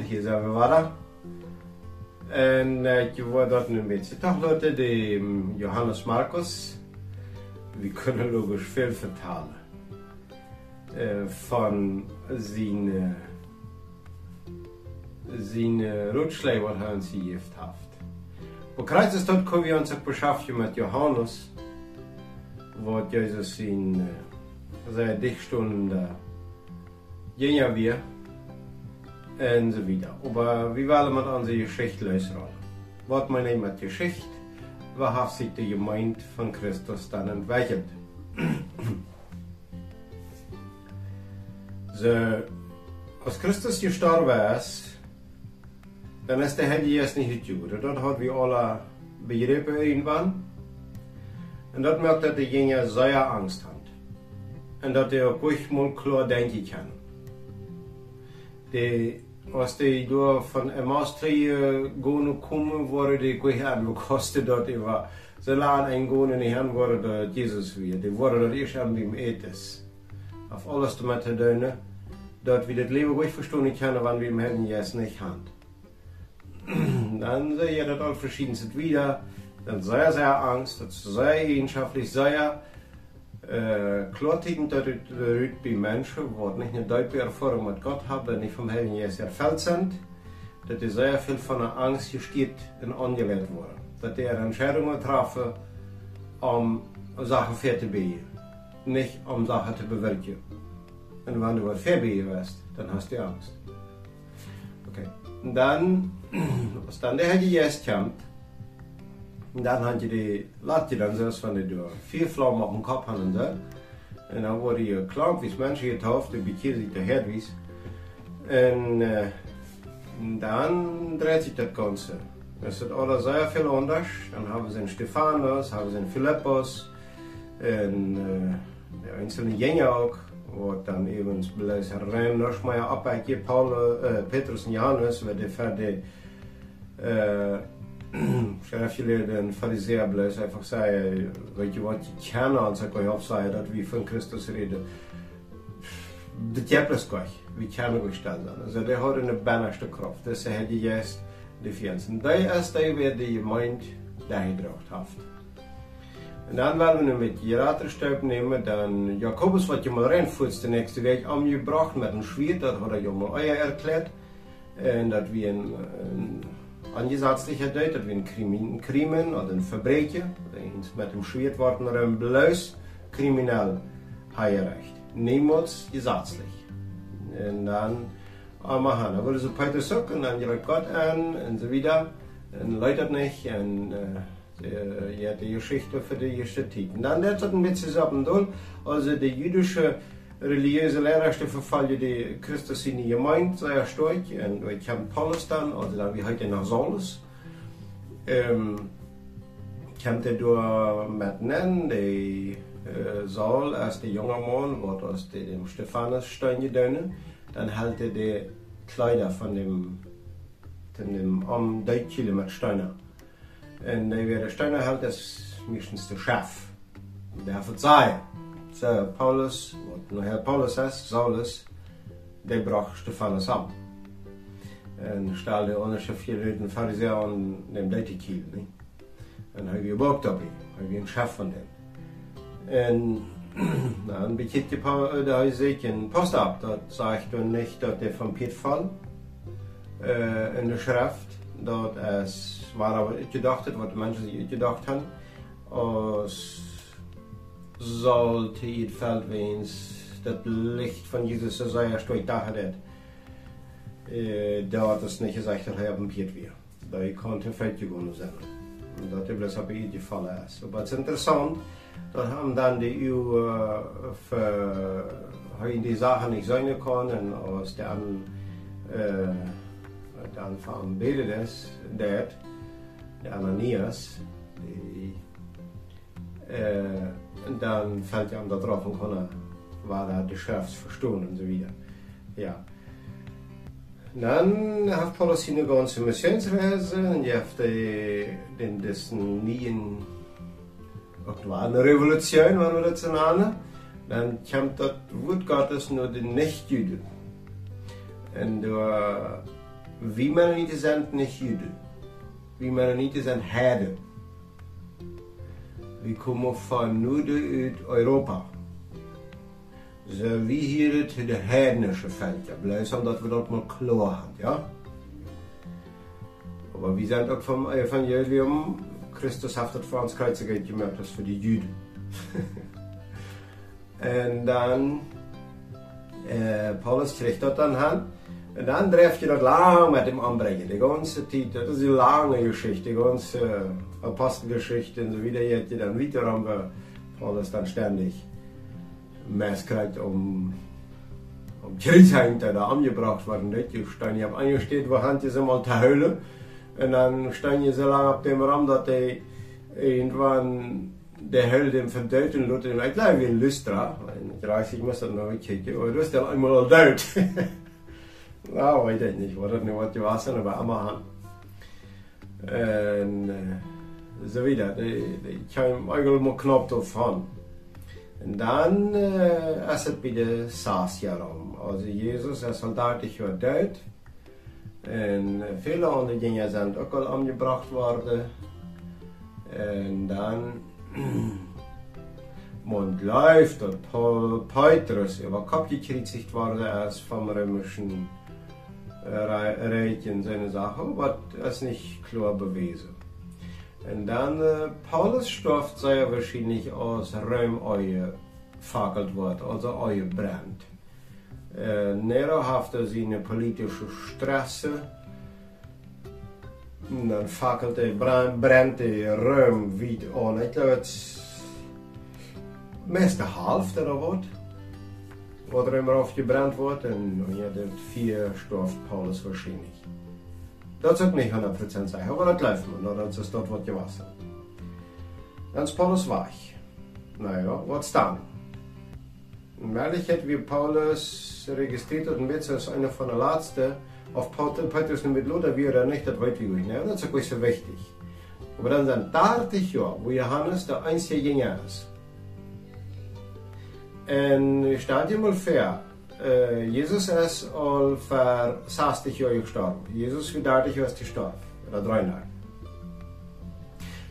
Hier zijn we weer. En uh, je wordt dat nu een beetje toch Leute, de um, Johannes Markus. We kunnen logisch veel vertalen. Uh, van zijn, uh, zijn uh, rutschlei wat hij ons heeft haft. Op kruis tot kunnen we ons beschaffen met Johannes. Wat Jezus in uh, zijn dichtstunden gingen wir und so weiter. Aber wie wollen wir unsere Geschichte lösen? Was meine ich mit Geschichte? Was hat sich die Gemeinde von Christus dann entwickelt? so, als Christus gestorben ist, dann ist der Herr Jesus nicht Jude. Dort hat wir alle begriffen irgendwann. Und dort merkt er, dass die Jünger sehr Angst haben. Und dass er auch ruhig mal klar denken kann. Die als die door van Maastricht gaan komen, worden gegaan. We kosten dat even. Ze laten en gaan en gaan worden door Jezus weer. Die worden dat eerst aan beim Ethos. Auf alles damit zu tun, dass wir das Leben ruhig verstehen können, wenn wir im Herrn jetzt nicht haben. Dann sehe ich das all verschiedenste wieder. Dann sehr, sehr Angst, das sehr eigenschaftlich, sehr äh, dat het eruit bij mensen wordt niet een duidelijke ervaring met God hebben, niet vom Herrn Jesus erfüllt sind, dass die sehr viel von der Angst gestiert und angelehrt worden. Dass die Entscheidungen treffen, um Sachen fertig zu nicht um Sachen zu bewirken. Und wenn du fertig wirst, dann hast du Angst. Okay. Und dann, was dann der Herr Jesus kommt, und dann had die, laat je dan zelfs van de deur vier vlammen op een kop hadden ze. En dan worden je klampjes mensen getauft, die bekehren sich der Herrwies. Und äh, dann dreht sich das Ganze. Es ist alles sehr viel anders. Dann haben sie einen Stephanus, haben sie einen Philippus, und äh, einzelne Jünger auch, wo dann eben blijft rein nog maar appetje Paul, äh, Petrus und Johannes, waar de verder äh, schrijfje den fariseer bleef einfach zeggen, weet je wat je kennen als ik je opzeggen dat we van Christus reden. De tjeples kwach, we kennen gesteld dan. Also der hat eine bannerste Kraft, das er die jetzt die Fianzen. Der ist der, wer die Gemeinde dahin gebracht hat. Und dann werden wir mit Geraterstab nehmen, dann Jakobus, was je mal reinfuhrst, die nächste Weg angebracht mit einem Schwert, das hat er ja mal euer erklärt. Und dass wir ein, ein angesetzlich deed, dat we een crimen, crimen of een verbrechen, eens met hem schwert worden er een bluis crimineel heierecht. Niemals gesetzlich. Und dann einmal han. Da wurde so Peter Suck und dann direkt Gott an und so wieder. Und läutert nicht und äh, ja, die Geschichte für die Zeit. Und dann ein bisschen zusammen also die jüdische religiöse Lehrrechte verfallen die Christus in die Gemeinde sehr stark. Und wir haben Paulus dann, also dann wie heute nach Saulus. Ähm, kommt er durch mit nennen, die äh, Saul als der junge Mann, wird aus dem Stephanus Stein gedönnen. Dann hält er die Kleider von dem, von dem Arm Deutschile mit Steiner. Und der Steiner hält das meistens der Chef. Der verzeiht. Paulus, når her Paulus er, Saulus, de bracht Stephanus an. En stelde onderste vier den Pharisäer an dem Leitekil. En hij gebookt op hem. Hij was een chef van dem. En dann bekijkt da zich een post ab. Dat zegt dan niet dat hij van Piet val. Uh, in de schrift. Dat es war aber gedacht, wat de mensen zich gedacht hebben. Als sollte it fällt wens das Licht von Jesus so sehr stark da hat, äh, dort es nicht gesagt hat, haben Piet wir. Da ich konnte fältgegangen sein. Und das ist aber ihr gefallen ist. Aber es ist interessant, da haben dann die EU äh, für die Sachen nicht sein können, aus der an, äh, dann von der, der Ananias, die, äh, dann fällt ja da drauf und kann war da die Schrift verstehen und so wieder. Ja. Dann hat Paulus seine ganze Missionsreise und er hat den dessen nie eine Revolution, wenn wir das nennen. Dann kommt das Wort Gottes nur den Nichtjuden. En door, wie Mennonieten zijn niet Juden. Wie Mennonieten zijn herden. Komen van Noorden uit Europa. Dus wie hier het de heidnische veld. Blijf omdat we dat maar klaar hebben, ja. Maar we zijn ook van Evangelium. Christus voor ons kruisigheid gemaakt, dat is voor de Juden. en dan, äh, Paulus kriegt dan aan. En dan drijf je dat lang met hem aanbrengen. De ganze tijd, dat is een lange geschichte, de ganze Apostelgeschichte en so wieder. Je dan wieder haben wir Paulus dann ständig Mess om Kirchheim, der da angebracht worden. Nicht? Je stand je angesteht, wo hand ze mal te huilen. En dan stand je zo lang op dem ram dat hij irgendwann de Held dem verdeuten in ik glaube in Lystra. In 30 muss dat nog kijken. Maar dat is dan eenmaal al nou, weet ik niet. Wat het nu wat je was, maar allemaal En uh, zo wieder. Ik kwam eigenlijk maar knap op van. En dan uh, is het bij de Saasjaram. Also Jezus is al 30 jaar dood. En viele andere dingen zijn ook al aangebracht worden. En dan man läuft dat Petrus über Kopf gekriegt worden als vom römischen Reich in seine Sache, was es nicht klar bewiesen. Und dann äh, Paulus Stoff sei wahrscheinlich aus Rom euer fackelt wird, also euer brennt. Äh, Nero hatte seine politische Stresse. Und dann fackelte, brannte Rom wieder an. Ich glaube, het meeste half er wordt. Wat er immer aufgebrannt wordt. En ja, de vier stoft Paulus wahrscheinlich. Is ook niet 100% sicher, aber das läuft man, dat is dat wat je was. Dan is Paulus weg. Naja, wat dan? In Werklichkeit, wie Paulus registriert und wird als einer von der letzten auf Petrus mit Luther, wie er nicht, das weiß ich nicht. Das ist so wichtig. Aber dann sind 30 Jahre, wo Johannes der einzige Jünger ist. Und dir mal vor, äh, Jesus ist al für 60 Jahre gestorben. Jesus für 30 Jahre ist gestorben. Oder 33.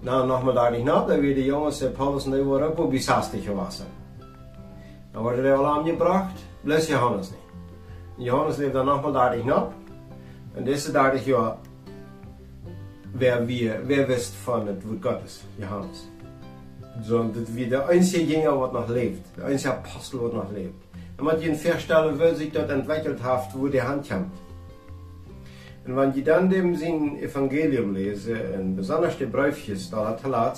Nou, nog maar daar niet na, dan weer de jongens, Paulus en die waren ook op 60 gewassen. Dan worden die al aangebracht, plus Johannes niet. Johannes leeft dan nog maar 30 na. En deze 30 jaar, wer, wie, wer wist van het woord Gottes? Johannes. So, das wie der einzige Jünger, der noch lebt, der einzige Apostel, der noch lebt. Und man die Verstelle, wie sich dort entwickelt hat, wo die Hand kommt. Und wenn die dann dem sein Evangelium lesen, und besonders die Bräufchen, da hat er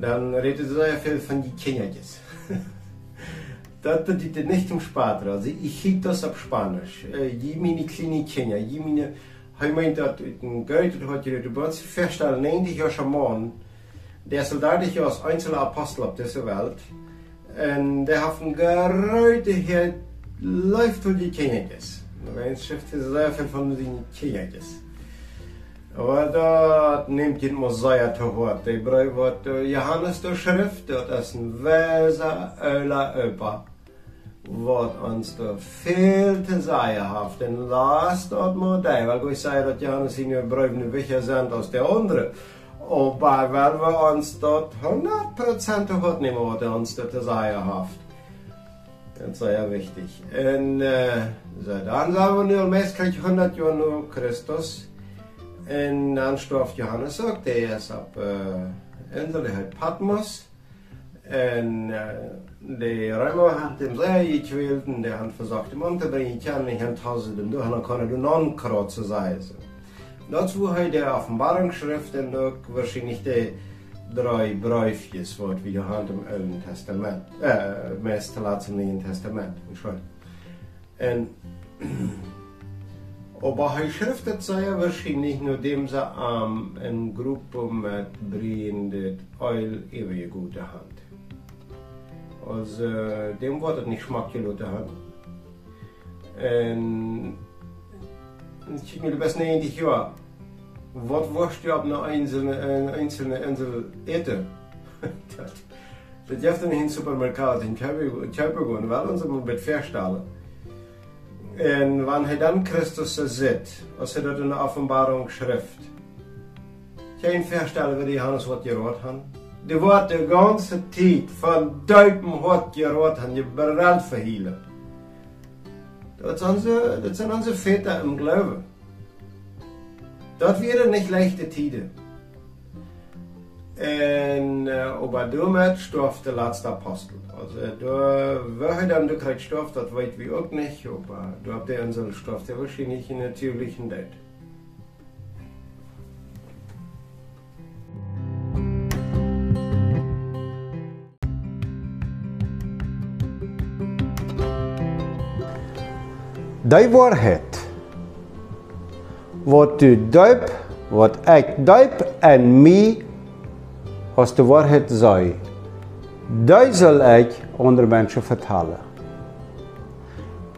dann redet er sehr viel von den Kindertjes. das tut nicht im Spater. Also ich hielt das auf Spanisch. Je meine kleine Kinder, je meine, meint dat een Geld hat je de Börse verstellen, 90 Jahre schon der soldatische als einzelner Apostel auf dieser Welt. Und der hat ein Geräutigkeit läuft durch die Kindes. Een schrift is sehr viel von den Kindes. Aber da nimmt die Mosaia zu Wort. Die Brüder Johannes der Schrift, das ist ein Weser, Öler, Öpa. Wat ons er veel te zeggen heeft. En maar die. Weil ik zei dat Johannes in je brief nu wicher zijn als de andere. Aber wenn wir uns dort 100% gut nehmen, was er uns zu sagen hat. Das ist sehr wichtig. Und äh, so, dann sagen wir nur, meist kriegt 100 Jahre nur Christus. Und dann starb Johannes auch, der ist auf äh, Insel, der heißt Patmos. Und die Römer haben dem sehr gequält und der hat versucht, ihm unterbringen, ich kann nicht an Tausenden, du kannst du non zu sein. Dazu hat der Offenbarungsschrift und wahrscheinlich die drei Bräufjes, wat we gehad im Alten Testament, äh, laatst im Neuen Testament, Entschuldigung. Und, aber hij schrift het zei wahrscheinlich nur dem ze am een Gruppe Brien dit Eul ewige gute Hand. Also, dem wordt het niet schmackgelote Hand. Und ich kijk mir de best 90 jaar. Wat worst je op een einzelne, een einzelne Insel eten? dat, dat je hebt in supermarkt in Kuiper gaan, wel ons moet met verstellen. En wanneer hij dan Christus zit, als hij dat in de openbaring schrift, geen verstellen wie die Johannes wat geroerd had. Die wordt de ganze tijd van duipen wat geroerd had, je bereld verhielen. Dat zijn, onze, dat zijn onze Väter im Glauben. Dat waren nicht leichte Tiden. En uh, aber damit starb der letzte Apostel. Also da, wer dann du kriegst starb, das weiß wir auch nicht, aber da habt ihr unsere der wahrscheinlich in natürlichen Tod. Die waarheid, wat u duip, wat ik duip en mij als de waarheid zei, die zal ik onder mensen vertellen.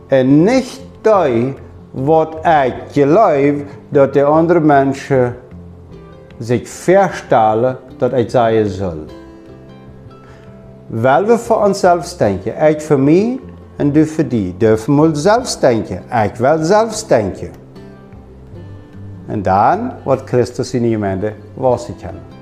En niet die wat ik geloof dat de andere mensen zich verstellen dat ik zeggen zal. Wel we voor onszelf denken, ik voor mij en du voor die. Dürfen we zelf denken, ik wil zelf denken. En dan wordt Christus in je gemeente was ik kan.